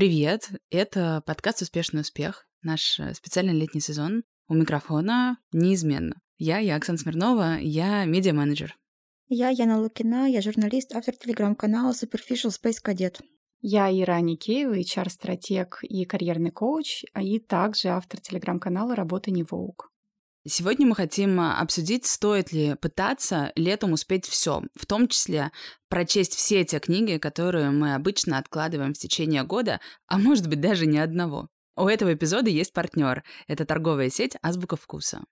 Привет! Это подкаст «Успешный успех», наш э, специальный летний сезон. У микрофона неизменно. Я, я Оксана Смирнова, я медиа-менеджер. Я Яна Лукина, я журналист, автор телеграм-канала Superficial Space Cadet. Я Ира Никеева, HR-стратег и карьерный коуч, а и также автор телеграм-канала «Работа не волк». Сегодня мы хотим а, обсудить, стоит ли пытаться летом успеть все, в том числе прочесть все те книги, которые мы обычно откладываем в течение года, а может быть даже ни одного. У этого эпизода есть партнер. Это торговая сеть «Азбука вкуса».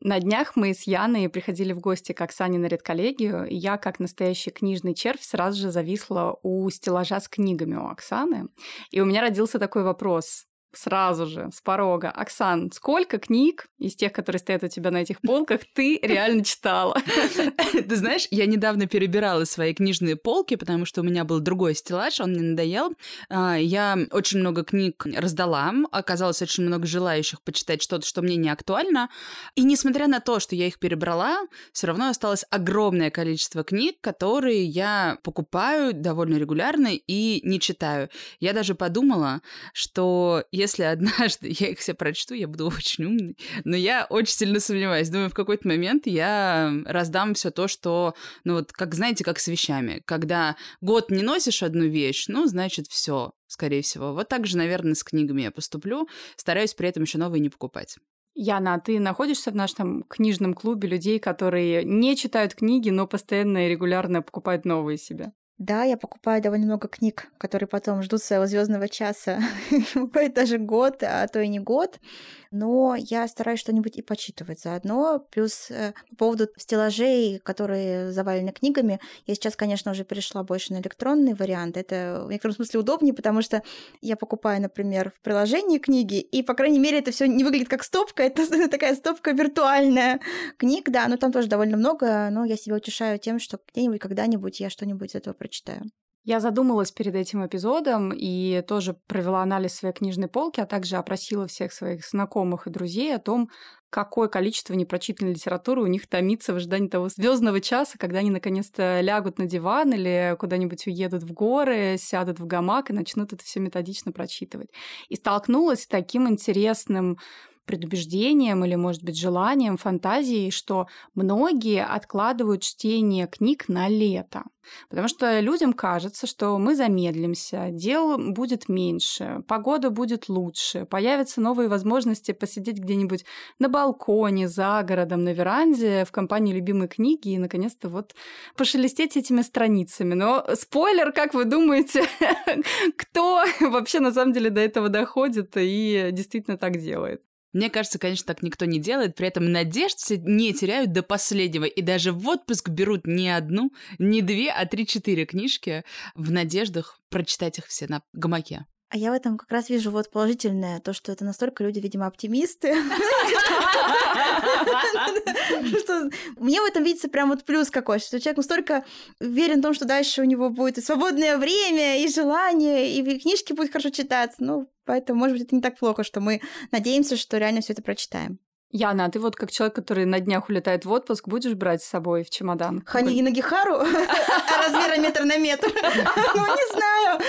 На днях мы с Яной приходили в гости к Оксане на редколлегию, и я, как настоящий книжный червь, сразу же зависла у стеллажа с книгами у Оксаны. И у меня родился такой вопрос сразу же, с порога. Оксан, сколько книг из тех, которые стоят у тебя на этих полках, ты реально читала? Ты знаешь, я недавно перебирала свои книжные полки, потому что у меня был другой стеллаж, он мне надоел. А, я очень много книг раздала, оказалось очень много желающих почитать что-то, что мне не актуально. И несмотря на то, что я их перебрала, все равно осталось огромное количество книг, которые я покупаю довольно регулярно и не читаю. Я даже подумала, что если если однажды я их все прочту, я буду очень умной. Но я очень сильно сомневаюсь. Думаю, в какой-то момент я раздам все то, что, ну вот, как знаете, как с вещами. Когда год не носишь одну вещь, ну, значит, все, скорее всего. Вот так же, наверное, с книгами я поступлю. Стараюсь при этом еще новые не покупать. Яна, а ты находишься в нашем книжном клубе людей, которые не читают книги, но постоянно и регулярно покупают новые себе? Да, я покупаю довольно много книг, которые потом ждут своего звездного часа. Бывает даже год, а то и не год. Но я стараюсь что-нибудь и почитывать заодно. Плюс э, по поводу стеллажей, которые завалены книгами, я сейчас, конечно, уже перешла больше на электронный вариант. Это в некотором смысле удобнее, потому что я покупаю, например, в приложении книги, и, по крайней мере, это все не выглядит как стопка, это такая стопка виртуальная книг, да, но там тоже довольно много, но я себя утешаю тем, что где-нибудь, когда-нибудь я что-нибудь из этого прочитаю. Я задумалась перед этим эпизодом и тоже провела анализ своей книжной полки, а также опросила всех своих знакомых и друзей о том, какое количество непрочитанной литературы у них томится в ожидании того звездного часа, когда они наконец-то лягут на диван или куда-нибудь уедут в горы, сядут в гамак и начнут это все методично прочитывать. И столкнулась с таким интересным предубеждением или, может быть, желанием, фантазией, что многие откладывают чтение книг на лето. Потому что людям кажется, что мы замедлимся, дел будет меньше, погода будет лучше, появятся новые возможности посидеть где-нибудь на балконе, за городом, на веранде, в компании любимой книги и, наконец-то, вот пошелестеть этими страницами. Но спойлер, как вы думаете, кто вообще на самом деле до этого доходит и действительно так делает? Мне кажется, конечно, так никто не делает, при этом надежд не теряют до последнего, и даже в отпуск берут не одну, не две, а три-четыре книжки в надеждах прочитать их все на гамаке. А я в этом как раз вижу вот положительное, то, что это настолько люди, видимо, оптимисты. Мне в этом видится прям вот плюс какой, что человек настолько уверен в том, что дальше у него будет и свободное время, и желание, и книжки будут хорошо читаться. Ну, поэтому, может быть, это не так плохо, что мы надеемся, что реально все это прочитаем. Яна, а ты вот как человек, который на днях улетает в отпуск, будешь брать с собой в чемодан? Хани Нагихару размера метр на метр? Ну, не знаю.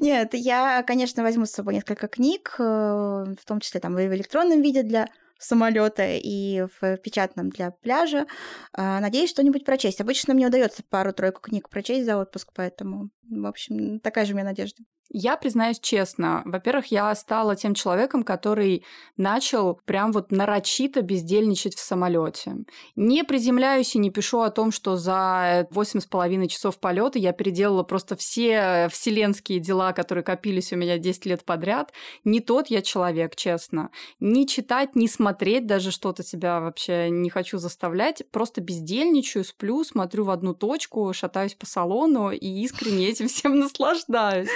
Нет, я, конечно, возьму с собой несколько книг, э, в том числе там в электронном виде для самолета и в печатном для пляжа. А, надеюсь, что-нибудь прочесть. Обычно мне удается пару-тройку книг прочесть за отпуск, поэтому, в общем, такая же у меня надежда. Я признаюсь честно, во-первых, я стала тем человеком, который начал прям вот нарочито бездельничать в самолете. Не приземляюсь и не пишу о том, что за восемь с половиной часов полета я переделала просто все вселенские дела, которые копились у меня 10 лет подряд. Не тот я человек, честно. Не читать, не смотреть даже что-то себя вообще не хочу заставлять. Просто бездельничаю, сплю, смотрю в одну точку, шатаюсь по салону и искренне этим всем наслаждаюсь.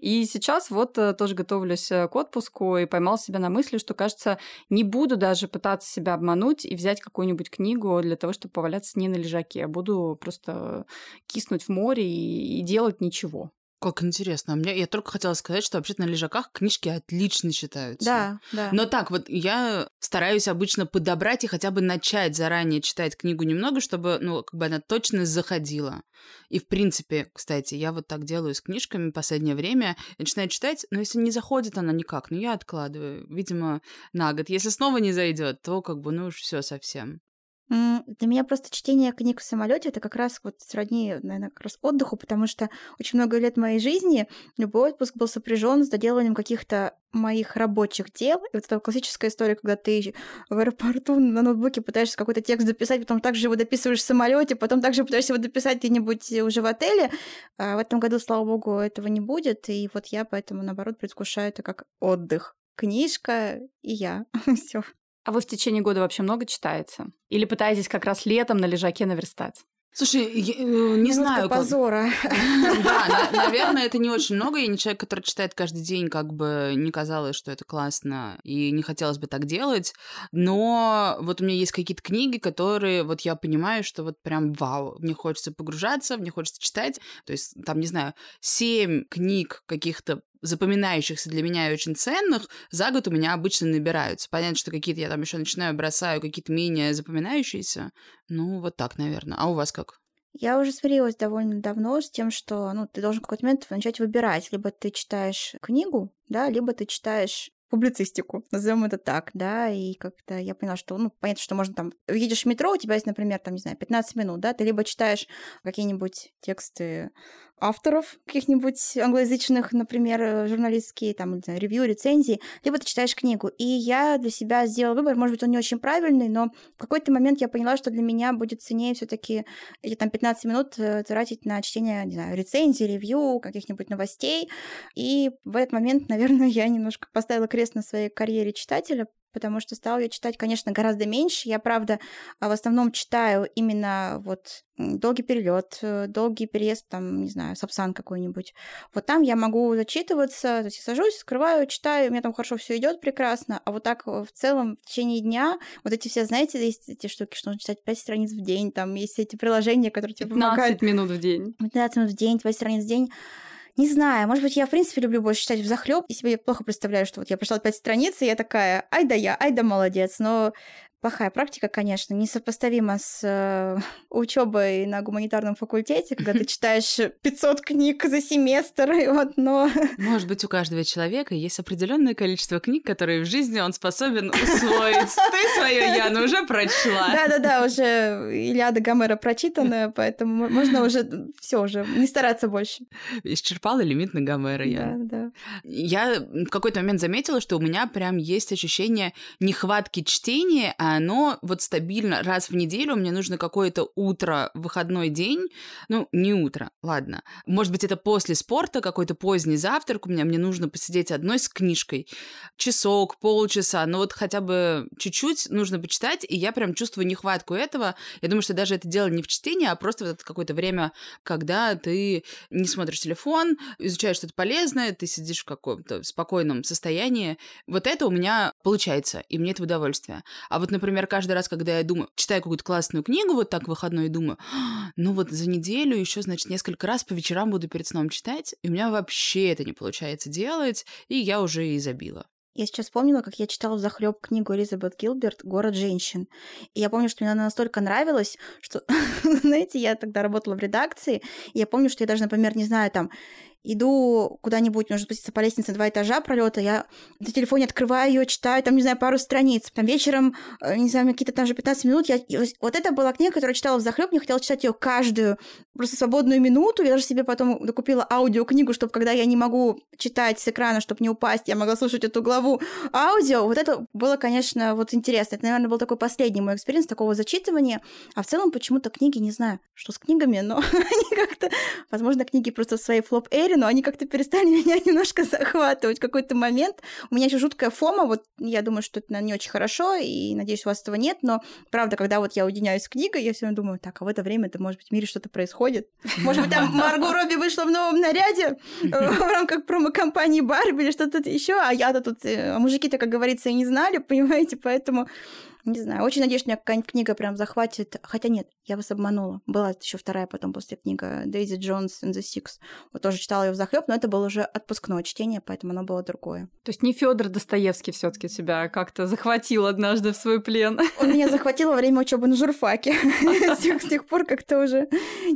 И сейчас вот э, тоже готовлюсь э, к отпуску и поймал себя на мысли, что, кажется, не буду даже пытаться себя обмануть и взять какую-нибудь книгу для того, чтобы поваляться не на лежаке. Буду просто киснуть в море и, и делать ничего. Как интересно. А мне, я только хотела сказать, что вообще-то на лежаках книжки отлично читаются. Да, да. Но так вот, я стараюсь обычно подобрать и хотя бы начать заранее читать книгу немного, чтобы, ну, как бы она точно заходила. И, в принципе, кстати, я вот так делаю с книжками в последнее время. Я начинаю читать, но если не заходит она никак, ну, я откладываю, видимо, на год. Если снова не зайдет, то как бы, ну, уж все совсем. Для меня просто чтение книг в самолете это как раз вот сродни, наверное, как раз отдыху, потому что очень много лет моей жизни любой отпуск был сопряжен с доделыванием каких-то моих рабочих дел. И вот эта классическая история, когда ты в аэропорту на ноутбуке пытаешься какой-то текст записать, потом также его дописываешь в самолете, потом также пытаешься его дописать где-нибудь уже в отеле. А в этом году, слава богу, этого не будет. И вот я поэтому, наоборот, предвкушаю это как отдых. Книжка и я. Все. А вы в течение года вообще много читаете? Или пытаетесь как раз летом на лежаке наверстать? Слушай, я, э, не знаю. позора. Да, наверное, это не очень много. Я не человек, который читает каждый день, как бы не казалось, что это классно, и не хотелось бы так делать. Но вот у меня есть какие-то книги, которые вот я понимаю, что вот прям вау, мне хочется погружаться, мне хочется читать. То есть там, не знаю, семь книг каких-то запоминающихся для меня и очень ценных за год у меня обычно набираются. Понятно, что какие-то я там еще начинаю, бросаю, какие-то менее запоминающиеся. Ну, вот так, наверное. А у вас как? Я уже смирилась довольно давно с тем, что ну, ты должен в какой-то момент начать выбирать. Либо ты читаешь книгу, да, либо ты читаешь публицистику, назовем это так, да, и как-то я поняла, что, ну, понятно, что можно там, едешь в метро, у тебя есть, например, там, не знаю, 15 минут, да, ты либо читаешь какие-нибудь тексты авторов каких-нибудь англоязычных, например, э, журналистские, там, не знаю, ревью, рецензии, либо ты читаешь книгу. И я для себя сделала выбор, может быть, он не очень правильный, но в какой-то момент я поняла, что для меня будет ценнее все таки эти там 15 минут э, тратить на чтение, не знаю, рецензий, ревью, каких-нибудь новостей. И в этот момент, наверное, я немножко поставила крест на своей карьере читателя, потому что стала я читать, конечно, гораздо меньше. Я, правда, в основном читаю именно вот долгий перелет, э, долгий переезд, там, не знаю, Сапсан какой-нибудь. Вот там я могу зачитываться, то есть я сажусь, скрываю, читаю, у меня там хорошо все идет прекрасно, а вот так в целом в течение дня вот эти все, знаете, есть эти штуки, что нужно читать 5 страниц в день, там есть эти приложения, которые тебе помогают. 15 минут в день. 15 минут в день, 5 страниц в день. Не знаю, может быть, я, в принципе, люблю больше читать в захлеб, и себе плохо представляю, что вот я прочитала пять страниц, и я такая, ай да я, ай да молодец. Но плохая практика, конечно, несопоставима с э, учебой на гуманитарном факультете, когда ты читаешь 500 книг за семестр, и вот, но... Может быть, у каждого человека есть определенное количество книг, которые в жизни он способен усвоить. Ты свою, Яна, уже прочла. Да-да-да, уже Ильяда Гомера прочитана, поэтому можно уже все уже, не стараться больше. Исчерпала лимит на Гомера я. Да, да. Я в какой-то момент заметила, что у меня прям есть ощущение нехватки чтения, а оно вот стабильно раз в неделю, мне нужно какое-то утро, выходной день, ну, не утро, ладно. Может быть, это после спорта, какой-то поздний завтрак, у меня мне нужно посидеть одной с книжкой, часок, полчаса, но вот хотя бы чуть-чуть нужно почитать, и я прям чувствую нехватку этого. Я думаю, что даже это дело не в чтении, а просто вот это какое-то время, когда ты не смотришь телефон, изучаешь что-то полезное, ты сидишь в каком-то спокойном состоянии. Вот это у меня получается, и мне это удовольствие. А вот, например, например, каждый раз, когда я думаю, читаю какую-то классную книгу, вот так выходной, думаю, «А, ну вот за неделю еще, значит, несколько раз по вечерам буду перед сном читать, и у меня вообще это не получается делать, и я уже и забила. Я сейчас вспомнила, как я читала захлеб книгу Элизабет Гилберт «Город женщин». И я помню, что мне она настолько нравилась, что, знаете, я тогда работала в редакции, и я помню, что я даже, например, не знаю, там, иду куда-нибудь, нужно спуститься по лестнице два этажа пролета, я на телефоне открываю ее, читаю, там, не знаю, пару страниц. Там вечером, э, не знаю, какие-то там же 15 минут. Я... Вот это была книга, которую я читала в захлеб, мне хотела читать ее каждую, просто свободную минуту. Я даже себе потом докупила аудиокнигу, чтобы когда я не могу читать с экрана, чтобы не упасть, я могла слушать эту главу аудио. Вот это было, конечно, вот интересно. Это, наверное, был такой последний мой experience такого зачитывания. А в целом почему-то книги, не знаю, что с книгами, но они как-то... Возможно, книги просто в своей flop-эре были, но они как-то перестали меня немножко захватывать в какой-то момент. У меня еще жуткая FOMO, вот я думаю, что это не очень хорошо, и надеюсь, у вас этого нет, но правда, когда вот я уединяюсь с книгой, я все время думаю, так, а в это время это, может быть, в мире что-то происходит. Может быть, там Марго Робби вышла в новом наряде э, в рамках промо-компании Барби или что-то еще, а я-то тут, э, а мужики-то, как говорится, и не знали, понимаете, поэтому Не знаю, очень надеюсь, что меня какая-нибудь книга прям захватит. Хотя нет, я вас обманула. Была еще вторая потом после книга Дейзи Джонс and the Six. Вот тоже читала ее в захлеб, но это было уже отпускное чтение, поэтому оно было другое. То есть не Федор Достоевский все-таки себя как-то захватил однажды в свой плен. Он меня захватил во время учебы на журфаке. С тех пор как-то уже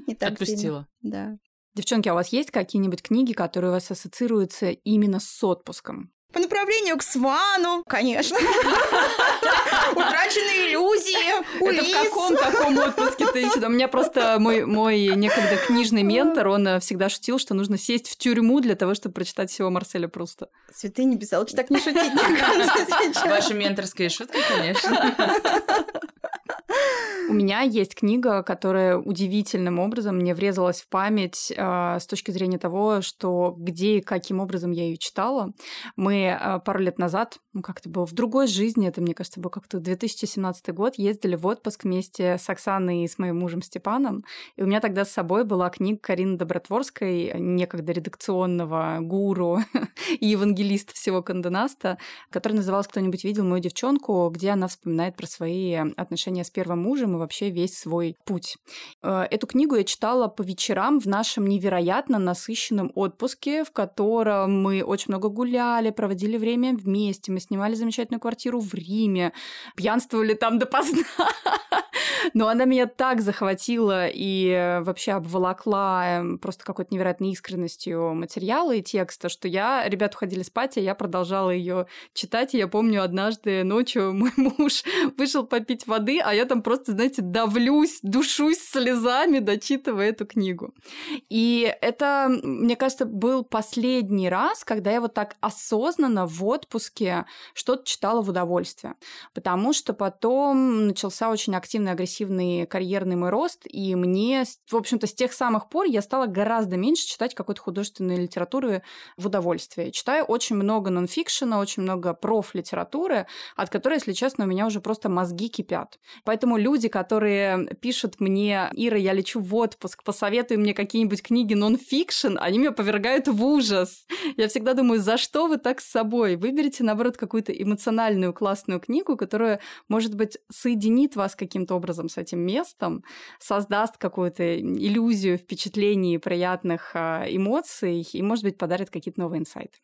не так Отпустила. Да. Девчонки, а у вас есть какие-нибудь книги, которые у вас ассоциируются именно с отпуском? По направлению к Свану, конечно. Утраченные иллюзии, Это в каком таком отпуске ты еще? У меня просто мой, мой некогда книжный ментор, он э, всегда шутил, что нужно сесть в тюрьму для того, чтобы прочитать всего Марселя Пруста. Святые небеса, лучше так не шутить, Ваша менторская шутка, конечно. У меня есть книга, которая удивительным образом мне врезалась в память э, с точки зрения того, что где и каким образом я ее читала. Мы э, пару лет назад, ну как это было, в другой жизни, это, мне кажется, был как-то 2017 год, ездили в отпуск вместе с Оксаной и с моим мужем Степаном. И у меня тогда с собой была книга Карины Добротворской, некогда редакционного гуру и евангелиста всего Канденаста, которая называлась «Кто-нибудь видел мою девчонку», где она вспоминает про свои отношения с первым мужем и вообще весь свой путь. Э, эту книгу я читала по вечерам в нашем невероятно насыщенном отпуске, в котором мы очень много гуляли, проводили время вместе, мы снимали замечательную квартиру в Риме, пьянствовали там допоздна. Но она меня так захватила и э, вообще обволокла эм, просто какой-то невероятной искренностью материала и текста, что я, ребята уходили спать, а я продолжала ее читать. И я помню, однажды ночью мой муж вышел попить воды, а я там просто, знаете, давлюсь, душусь слезами, дочитывая эту книгу. И это, мне кажется, был последний раз, когда я вот так осознанно в отпуске что-то читала в удовольствие. Потому что потом начался очень активный агрессивный карьерный мой рост, и мне, в общем-то, с тех самых пор я стала гораздо меньше читать какой-то художественной литературы в удовольствие. Читаю очень много нонфикшена, очень много проф-литературы, от которой, если честно, у меня уже просто мозги кипят. Поэтому люди, которые пишут мне, Ира, я лечу в отпуск, посоветуй мне какие-нибудь книги нон-фикшн, они меня повергают в ужас. Я всегда думаю, за что вы так собой? Выберите, наоборот, какую-то эмоциональную классную книгу, которая, может быть, соединит вас каким-то образом с этим местом, создаст какую-то иллюзию впечатлений, приятных а, эмоций и, может быть, подарит какие-то новые инсайты.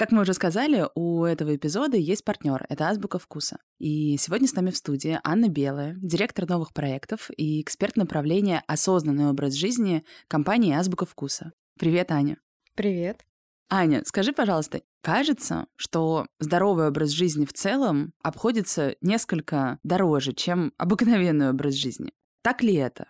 Как мы уже сказали, у этого эпизода есть партнер. Это Азбука вкуса. И сегодня с нами в студии Анна Белая, директор новых проектов и эксперт направления «Осознанный образ жизни» компании Азбука вкуса. Привет, Аня. Привет. Аня, скажи, пожалуйста, кажется, что здоровый образ жизни в целом обходится несколько дороже, чем обыкновенный образ жизни. Так ли это?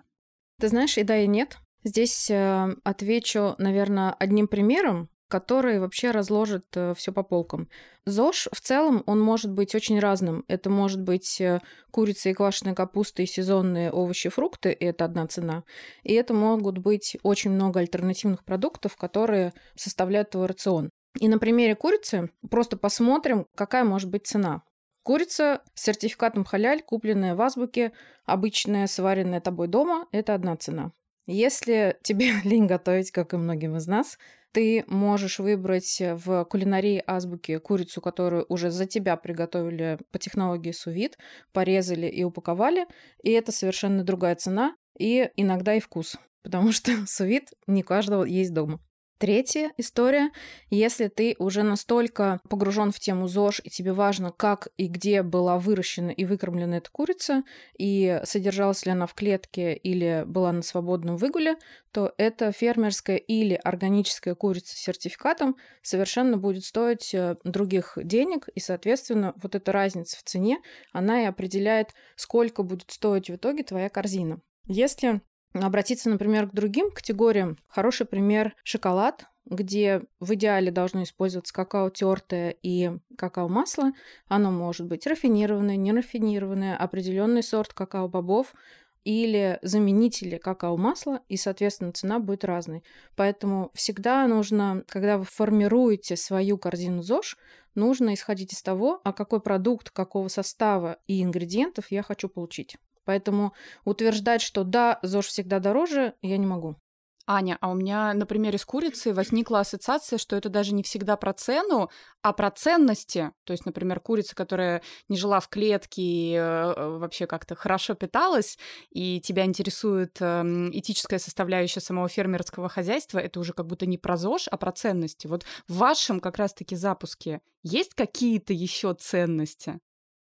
Ты знаешь, и да, и нет. Здесь э, отвечу, наверное, одним примером, который вообще разложит э, все по полкам. ЗОЖ в целом, он может быть очень разным. Это может быть э, курица и квашеная капуста и сезонные овощи, фрукты, и это одна цена. И это могут быть очень много альтернативных продуктов, которые составляют твой рацион. И на примере курицы просто посмотрим, какая может быть цена. Курица с сертификатом халяль, купленная в азбуке, обычная, сваренная тобой дома, это одна цена. Если тебе лень готовить, как и многим из нас, ты можешь выбрать в кулинарии азбуки курицу, которую уже за тебя приготовили по технологии сувид, порезали и упаковали, и это совершенно другая цена и иногда и вкус, потому что сувид не каждого есть дома. Третья история. Если ты уже настолько погружен в тему ЗОЖ, и тебе важно, как и где была выращена и выкормлена эта курица, и содержалась ли она в клетке или была на свободном выгуле, то эта фермерская или органическая курица с сертификатом совершенно будет стоить э, других денег, и, соответственно, вот эта разница в цене, она и определяет, сколько будет стоить в итоге твоя корзина. Если обратиться, например, к другим категориям. Хороший пример – шоколад, где в идеале должно использоваться какао тертое и какао-масло. Оно может быть рафинированное, нерафинированное, определенный сорт какао-бобов или заменители какао-масла, и, соответственно, цена будет разной. Поэтому всегда нужно, когда вы формируете свою корзину ЗОЖ, нужно исходить из того, а какой продукт, какого состава и ингредиентов я хочу получить. Поэтому утверждать, что да, ЗОЖ всегда дороже, я не могу. Аня, а у меня на примере с курицей возникла ассоциация, что это даже не всегда про цену, а про ценности. То есть, например, курица, которая не жила в клетке и э, вообще как-то хорошо питалась, и тебя интересует э, этическая составляющая самого фермерского хозяйства, это уже как будто не про ЗОЖ, а про ценности. Вот в вашем как раз-таки запуске есть какие-то еще ценности?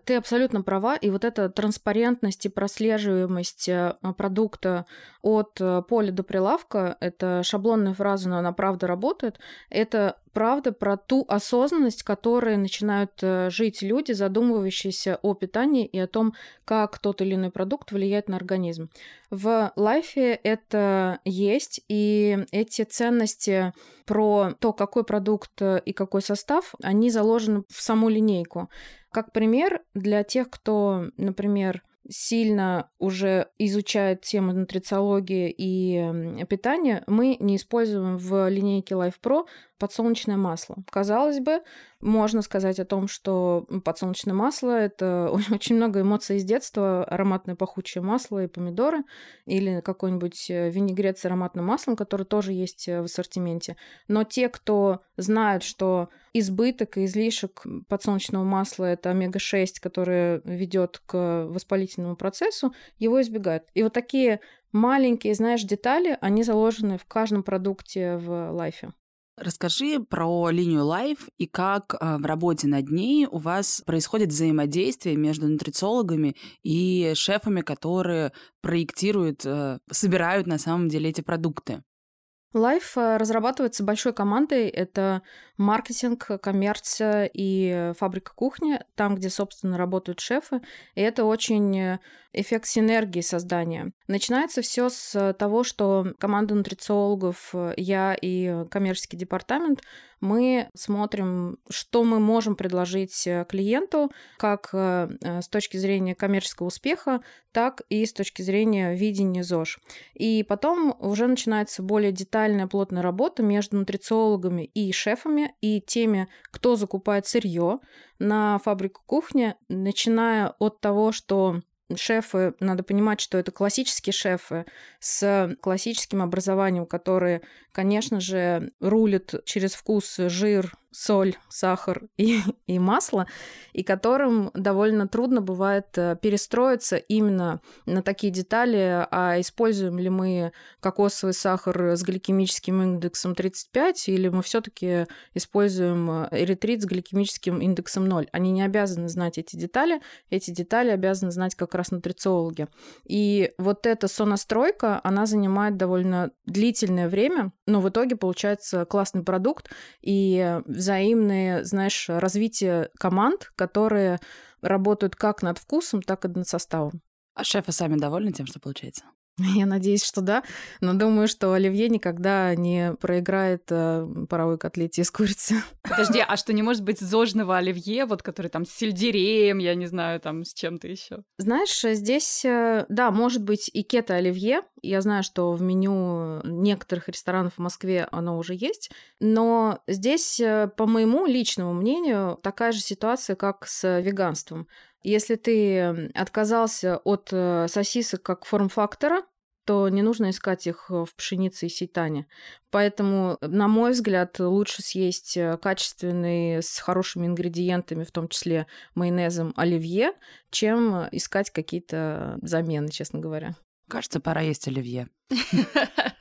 Ты абсолютно права, и вот эта транспарентность и прослеживаемость э, продукта от э, поля до прилавка, это шаблонная фраза, но она правда работает, это правда про ту осознанность, которой начинают э, жить люди, задумывающиеся о питании и о том, как тот или иной продукт влияет на организм. В лайфе это есть, и эти ценности про то, какой продукт и какой состав, они заложены в саму линейку. Как пример, для тех, кто, например, сильно уже изучает тему нутрициологии и питания, мы не используем в линейке Life Pro подсолнечное масло. Казалось бы, можно сказать о том, что подсолнечное масло — это очень много эмоций из детства, ароматное пахучее масло и помидоры, или какой-нибудь э, винегрет с ароматным маслом, который тоже есть э, в ассортименте. Но те, кто знают, что избыток и излишек подсолнечного масла — это омега-6, которое ведет к воспалительному процессу, его избегают. И вот такие маленькие, знаешь, детали, они заложены в каждом продукте в лайфе. Расскажи про линию Life и как э, в работе над ней у вас происходит взаимодействие между нутрициологами и шефами, которые проектируют, э, собирают на самом деле эти продукты. Life э, разрабатывается большой командой. Это маркетинг, коммерция и фабрика кухни, там, где, собственно, работают шефы. И это очень эффект синергии создания. Начинается все с того, что команда нутрициологов, я и коммерческий департамент, мы смотрим, что мы можем предложить клиенту, как э, с точки зрения коммерческого успеха, так и с точки зрения видения ЗОЖ. И потом уже начинается более детальная, плотная работа между нутрициологами и шефами, и теми, кто закупает сырье на фабрику кухни, начиная от того, что шефы, надо понимать, что это классические шефы с классическим образованием, которые, конечно же, рулят через вкус, жир, соль, сахар и, и масло, и которым довольно трудно бывает э, перестроиться именно на такие детали, а используем ли мы кокосовый сахар с гликемическим индексом 35, или мы все таки используем э, эритрит с гликемическим индексом 0. Они не обязаны знать эти детали, эти детали обязаны знать как раз нутрициологи. И вот эта сонастройка, она занимает довольно длительное время, но в итоге получается классный продукт, и взаимное, знаешь, развитие команд, которые работают как над вкусом, так и над составом. А шефы сами довольны тем, что получается? Я надеюсь, что да, но думаю, что Оливье никогда не проиграет э, паровой котлете из курицы. Подожди, а что не может быть зожного Оливье, вот который там с сельдереем, я не знаю, там с чем-то еще? Знаешь, здесь, э, да, может быть и кето Оливье. Я знаю, что в меню некоторых ресторанов в Москве оно уже есть, но здесь, э, по моему личному мнению, такая же ситуация, как с веганством. Если ты отказался от э, сосисок как форм-фактора, то не нужно искать их в пшенице и сейтане. Поэтому, на мой взгляд, лучше съесть э, качественный, с хорошими ингредиентами, в том числе майонезом, оливье, чем искать какие-то замены, честно говоря. Кажется, пора есть оливье.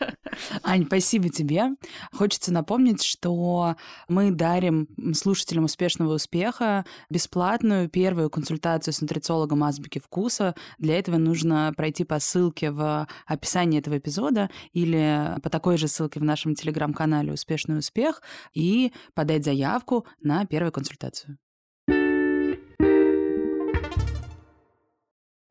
Ань, спасибо тебе. Хочется напомнить, что мы дарим слушателям успешного успеха бесплатную первую консультацию с нутрициологом азбуки вкуса. Для этого нужно пройти по ссылке в описании этого эпизода или по такой же ссылке в нашем телеграм-канале «Успешный успех» и подать заявку на первую консультацию.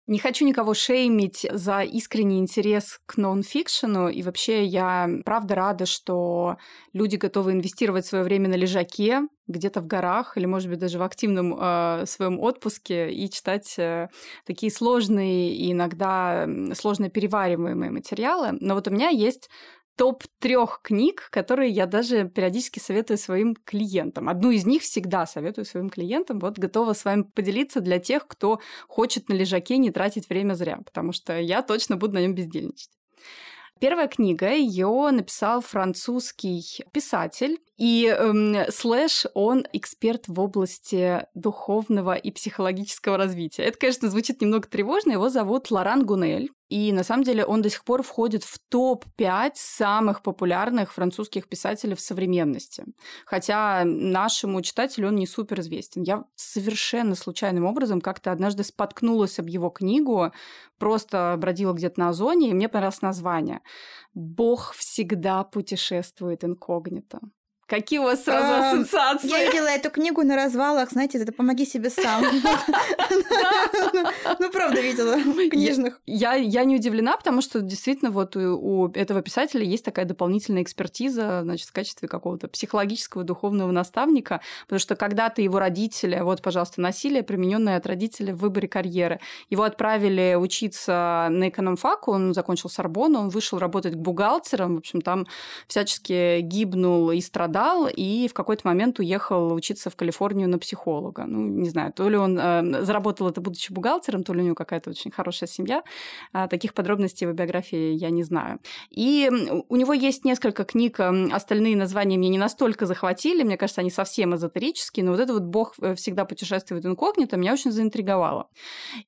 Не хочу никого шеймить за искренний интерес к нон-фикшену, и вообще я правда рада, что люди готовы инвестировать свое время на лежаке, где-то в горах или, может быть, даже в активном э, своем отпуске и читать э, такие сложные и иногда сложно перевариваемые материалы. Но вот у меня есть топ трех книг, которые я даже периодически советую своим клиентам. Одну из них всегда советую своим клиентам. Вот готова с вами поделиться для тех, кто хочет на лежаке не тратить время зря, потому что я точно буду на нем бездельничать. Первая книга ее написал французский писатель и эм, слэш, он эксперт в области духовного и психологического развития. Это, конечно, звучит немного тревожно. Его зовут Лоран Гунель. И на самом деле он до сих пор входит в топ-5 самых популярных французских писателей в современности. Хотя нашему читателю он не супер известен. Я совершенно случайным образом как-то однажды споткнулась об его книгу, просто бродила где-то на озоне, и мне понравилось название. «Бог всегда путешествует инкогнито». Какие у вас сразу ассоциации? Я видела эту книгу на развалах, знаете, это «Помоги себе сам». Ну, правда, видела книжных. Я не удивлена, потому что действительно вот у этого писателя есть такая дополнительная экспертиза, значит, в качестве какого-то психологического духовного наставника, потому что когда-то его родители, вот, пожалуйста, насилие, примененное от родителей в выборе карьеры, его отправили учиться на экономфак, он закончил Сорбонну, он вышел работать бухгалтером, в общем, там всячески гибнул и страдал страдал и в какой-то момент уехал учиться в Калифорнию на психолога. Ну, не знаю, то ли он э, заработал это, будучи бухгалтером, то ли у него какая-то очень хорошая семья. А, таких подробностей в биографии я не знаю. И у него есть несколько книг, остальные названия меня не настолько захватили, мне кажется, они совсем эзотерические, но вот это вот «Бог э, всегда путешествует инкогнито» меня очень заинтриговало.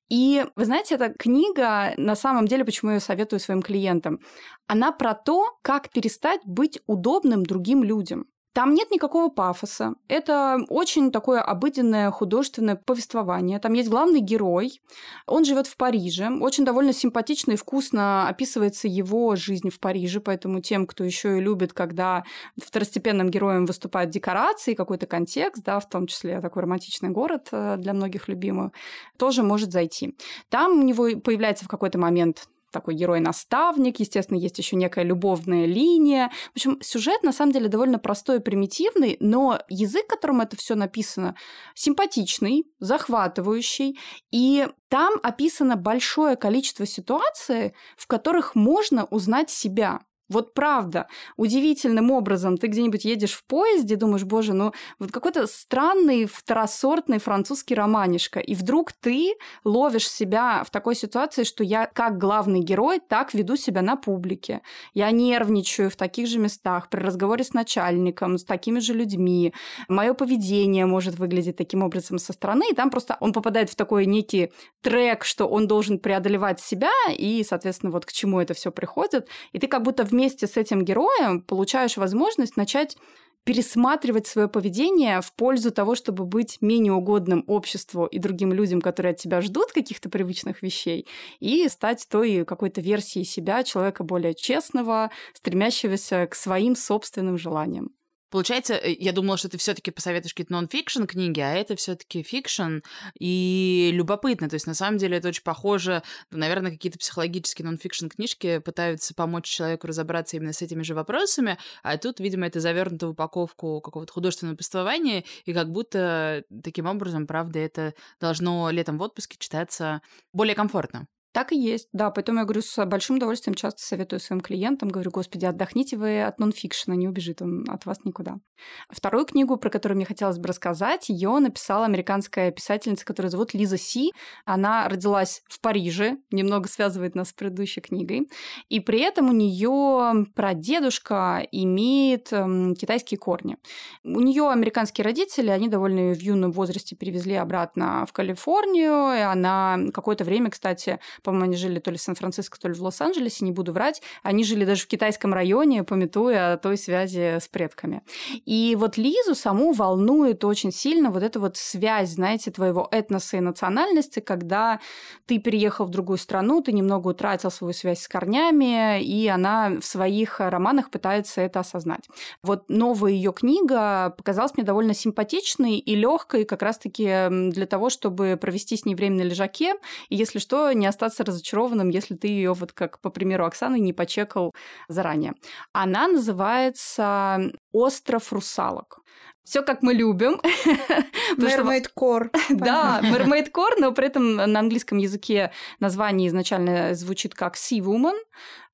И, вы знаете, эта книга, на самом деле, почему я ее советую своим клиентам, она про то, как перестать быть удобным другим людям. Там нет никакого пафоса. Это очень такое обыденное художественное повествование. Там есть главный герой. Он живет в Париже. Очень довольно симпатично и вкусно описывается его жизнь в Париже. Поэтому тем, кто еще и любит, когда второстепенным героем выступают декорации, какой-то контекст, да, в том числе такой романтичный город э, для многих любимых, тоже может зайти. Там у него появляется в какой-то момент такой герой-наставник, естественно, есть еще некая любовная линия. В общем, сюжет на самом деле довольно простой и примитивный, но язык, которым это все написано, симпатичный, захватывающий, и там описано большое количество ситуаций, в которых можно узнать себя. Вот правда, удивительным образом ты где-нибудь едешь в поезде, думаешь, боже, ну вот какой-то странный второсортный французский романишка, и вдруг ты ловишь себя в такой ситуации, что я как главный герой так веду себя на публике. Я нервничаю в таких же местах, при разговоре с начальником, с такими же людьми. Мое поведение может выглядеть таким образом со стороны, и там просто он попадает в такой некий трек, что он должен преодолевать себя, и, соответственно, вот к чему это все приходит, и ты как будто в вместе с этим героем получаешь возможность начать пересматривать свое поведение в пользу того, чтобы быть менее угодным обществу и другим людям, которые от тебя ждут каких-то привычных вещей, и стать той какой-то версией себя, человека более честного, стремящегося к своим собственным желаниям. Получается, э, я думала, что ты все-таки посоветуешь какие-то нон-фикшн книги, а это все-таки fiction и любопытно. То есть, на самом деле, это очень похоже, наверное, какие-то психологические нон-фикшн книжки пытаются помочь человеку разобраться именно с этими же вопросами, а тут, видимо, это завернуто в упаковку какого-то художественного повествования, и как будто таким образом, правда, это должно летом в отпуске читаться более комфортно. Так и есть, да. Поэтому я говорю, с большим удовольствием часто советую своим клиентам, говорю, господи, отдохните вы от нонфикшена, не убежит он от вас никуда. Вторую книгу, про которую мне хотелось бы рассказать, ее написала американская писательница, которая зовут Лиза Си. Она родилась в Париже, немного связывает нас с предыдущей книгой. И при этом у нее прадедушка имеет эм, китайские корни. У нее американские родители, они довольно в юном возрасте перевезли обратно в Калифорнию, и она какое-то время, кстати, по-моему, они жили то ли в Сан-Франциско, то ли в Лос-Анджелесе, не буду врать. Они жили даже в китайском районе, пометуя о той связи с предками. И вот Лизу саму волнует очень сильно вот эта вот связь, знаете, твоего этноса и национальности, когда ты переехал в другую страну, ты немного утратил свою связь с корнями, и она в своих романах пытается это осознать. Вот новая ее книга показалась мне довольно симпатичной и легкой, как раз-таки для того, чтобы провести с ней время на лежаке, и если что, не остаться остаться разочарованным, если ты ее, вот как по примеру Оксаны, не почекал заранее. Она называется «Остров русалок». Все как мы любим. Mermaid Core. Да, Mermaid Core, но при этом на английском языке название изначально звучит как Sea Woman,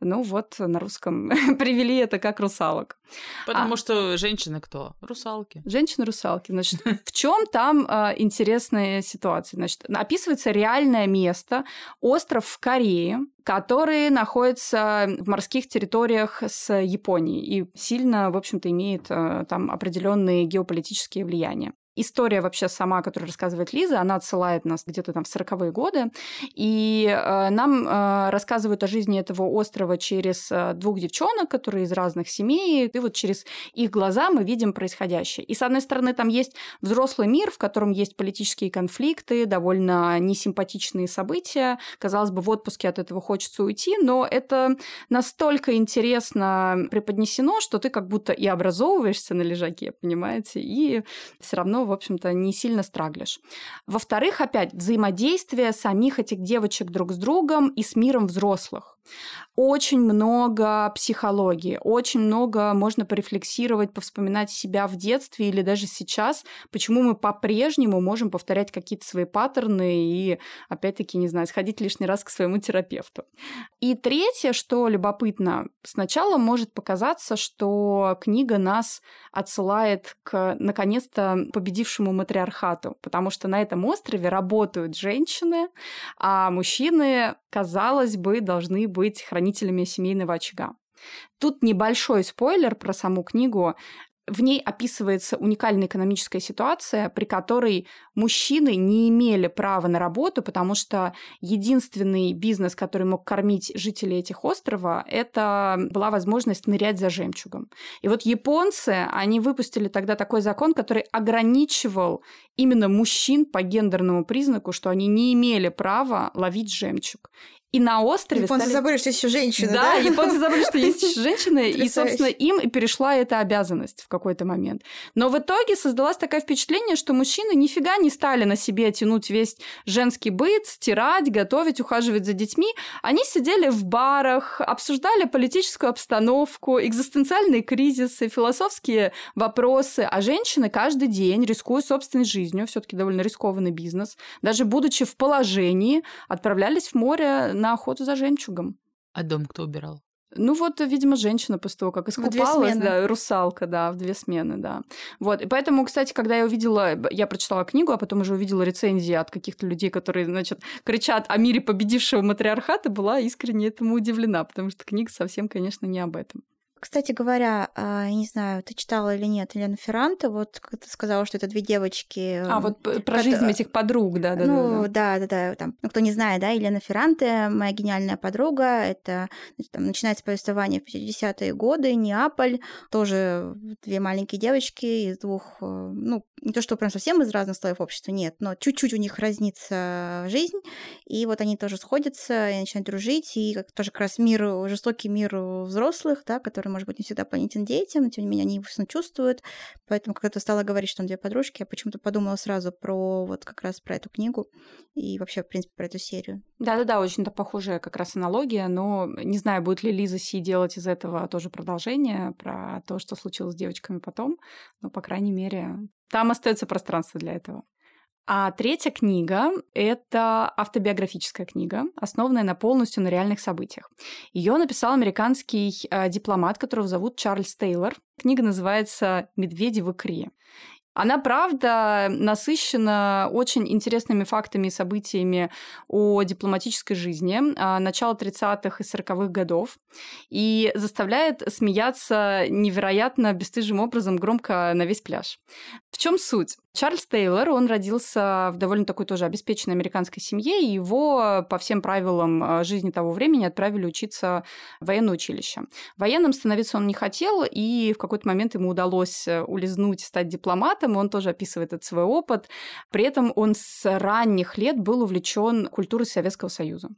ну вот на русском привели это как русалок. Потому а, что женщины кто? Русалки. Женщины-русалки. Значит, в чем там а, интересная ситуация? Значит, описывается реальное место, остров в Корее, который находится в морских территориях с Японией и сильно, в общем-то, имеет а, там определенные геополитические влияния. История вообще сама, которую рассказывает Лиза, она отсылает нас где-то там в 40-е годы, и э, нам э, рассказывают о жизни этого острова через э, двух девчонок, которые из разных семей, и вот через их глаза мы видим происходящее. И с одной стороны там есть взрослый мир, в котором есть политические конфликты, довольно несимпатичные события. Казалось бы, в отпуске от этого хочется уйти, но это настолько интересно преподнесено, что ты как будто и образовываешься на лежаке, понимаете, и все равно в общем-то, не сильно страглишь. Во-вторых, опять, взаимодействие самих этих девочек друг с другом и с миром взрослых. Очень много психологии, очень много можно порефлексировать, повспоминать себя в детстве или даже сейчас, почему мы по-прежнему можем повторять какие-то свои паттерны и, опять-таки, не знаю, сходить лишний раз к своему терапевту. И третье, что любопытно, сначала может показаться, что книга нас отсылает к, наконец-то, победившему матриархату, потому что на этом острове работают женщины, а мужчины, казалось бы, должны быть хранителями семейного очага. Тут небольшой спойлер про саму книгу. В ней описывается уникальная экономическая ситуация, при которой мужчины не имели права на работу, потому что единственный бизнес, который мог кормить жителей этих острова, это была возможность нырять за жемчугом. И вот японцы, они выпустили тогда такой закон, который ограничивал именно мужчин по гендерному признаку, что они не имели права ловить жемчуг. И на острове Японцы стали... забыли, что есть еще женщины, да? Да, японцы забыли, что есть еще женщины, и, собственно, им и перешла эта обязанность в какой-то момент. Но в итоге создалось такое впечатление, что мужчины нифига не стали на себе тянуть весь женский быт, стирать, готовить, ухаживать за детьми. Они сидели в барах, обсуждали политическую обстановку, экзистенциальные кризисы, философские вопросы, а женщины каждый день, рискуя собственной жизнью, все таки довольно рискованный бизнес, даже будучи в положении, отправлялись в море на охоту за жемчугом. А дом кто убирал? Ну вот, видимо, женщина после того, как искупалась, да, русалка, да, в две смены, да. Вот, и поэтому, кстати, когда я увидела, я прочитала книгу, а потом уже увидела рецензии от каких-то людей, которые, значит, кричат о мире победившего матриархата, была искренне этому удивлена, потому что книга совсем, конечно, не об этом. Кстати говоря, а, я не знаю, ты читала или нет Елена Ферранте, вот как ты сказала, что это две девочки. А, вот про жизнь этих подруг, да, да, ну, да. да, да, да, там, ну, кто не знает, да, Елена Ферранте, моя гениальная подруга, это значит, там, начинается повествование в 50-е годы, Неаполь, тоже две маленькие девочки из двух, э, ну, не то, что прям совсем из разных слоев общества, нет, но чуть-чуть у них разнится жизнь, и вот они тоже сходятся и начинают дружить, и как, тоже как раз мир, жестокий мир взрослых, да, который может быть, не всегда понятен детям, но тем не менее они его чувствуют. Поэтому, когда ты стала говорить, что он две подружки, я почему-то подумала сразу про вот как раз про эту книгу и вообще, в принципе, про эту серию. Да-да-да, очень-то похожая как раз аналогия, но не знаю, будет ли Лиза Си делать из этого тоже продолжение про то, что случилось с девочками потом, но, по крайней мере, там остается пространство для этого. А третья книга — это автобиографическая книга, основанная на полностью на реальных событиях. Ее написал американский э, дипломат, которого зовут Чарльз Тейлор. Книга называется «Медведи в икре». Она, правда, насыщена очень интересными фактами и событиями о дипломатической жизни а, начала 30-х и 40-х годов и заставляет смеяться невероятно бесстыжим образом громко на весь пляж. В чем суть? Чарльз Тейлор, он родился в довольно такой тоже обеспеченной американской семье, и его по всем правилам а, жизни того времени отправили учиться в военное училище. Военным становиться он не хотел, и в какой-то момент ему удалось улизнуть, стать дипломатом, он тоже описывает этот свой опыт. При этом он с ранних лет был увлечен культурой Советского Союза.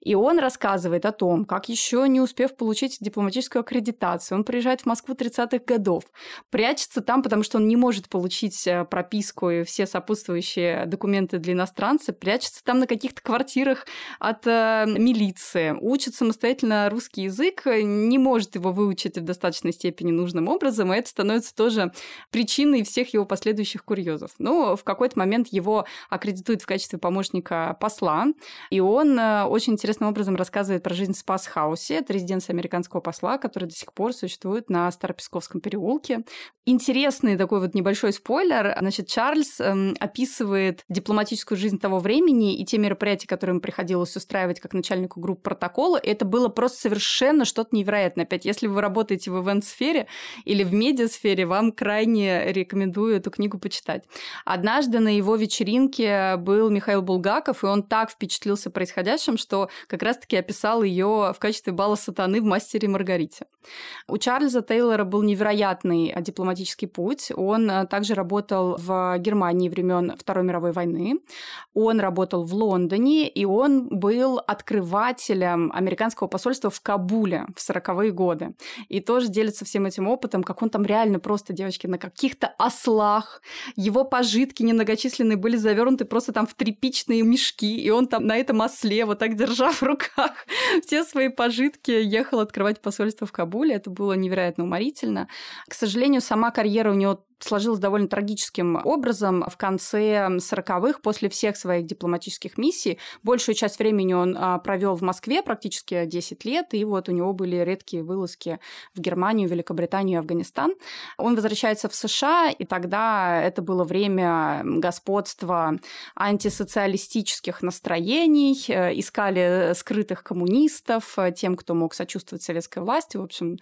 И он рассказывает о том, как еще не успев получить дипломатическую аккредитацию, он приезжает в Москву 30-х годов, прячется там, потому что он не может получить э, прописку и все сопутствующие документы для иностранца, прячется там на каких-то квартирах от э, милиции, учит самостоятельно русский язык, не может его выучить в достаточной степени нужным образом, и это становится тоже причиной всех его последующих курьезов. Ну, в какой-то момент его аккредитуют в качестве помощника посла, и он э, очень интересным образом рассказывает про жизнь в Спас-хаусе. Это резиденция американского посла, который до сих пор существует на Старопесковском переулке. Интересный такой вот небольшой спойлер. Значит, Чарльз эм, описывает дипломатическую жизнь того времени и те мероприятия, которые ему приходилось устраивать как начальнику группы протокола. Это было просто совершенно что-то невероятное. Опять, если вы работаете в ивент-сфере или в медиасфере, вам крайне рекомендую эту книгу почитать. Однажды на его вечеринке был Михаил Булгаков, и он так впечатлился происходящим, что как раз-таки описал ее в качестве бала сатаны в «Мастере Маргарите». У Чарльза Тейлора был невероятный дипломатический путь. Он э, также работал в Германии времен Второй мировой войны. Он работал в Лондоне, и он был открывателем американского посольства в Кабуле в 40-е годы. И тоже делится всем этим опытом, как он там реально просто, девочки, на каких-то ослах. Его пожитки немногочисленные были завернуты просто там в тряпичные мешки, и он там на этом осле, вот так держа в руках все свои пожитки, ехал открывать посольство в Кабуле. Это было невероятно уморительно. К сожалению, сама карьера у него сложилось довольно трагическим образом. В конце 40-х, после всех своих дипломатических миссий, большую часть времени он а, провел в Москве, практически 10 лет, и вот у него были редкие вылазки в Германию, Великобританию и Афганистан. Он возвращается в США, и тогда это было время господства антисоциалистических настроений, э, искали скрытых коммунистов, э, тем, кто мог сочувствовать советской власти. В общем,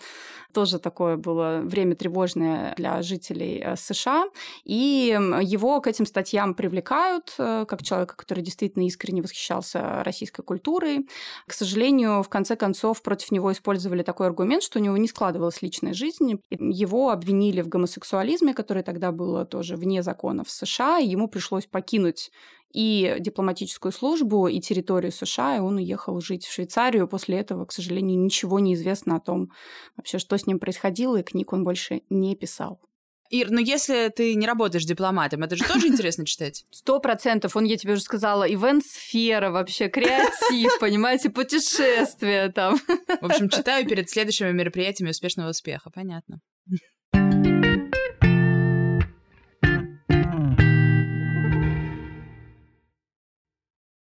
тоже такое было время тревожное для жителей Э, США, и его к этим статьям привлекают э, как человека, который действительно искренне восхищался российской культурой. К сожалению, в конце концов против него использовали такой аргумент, что у него не складывалась личная жизнь. Его обвинили в гомосексуализме, который тогда было тоже вне законов США, и ему пришлось покинуть и дипломатическую службу, и территорию США, и он уехал жить в Швейцарию. После этого, к сожалению, ничего не известно о том, вообще, что с ним происходило, и книг он больше не писал. Ир, ну если ты не работаешь дипломатом, это же тоже интересно читать? Сто процентов. Он, я тебе уже сказала, ивент-сфера вообще, креатив, понимаете, путешествия там. В общем, читаю перед следующими мероприятиями успешного успеха, понятно.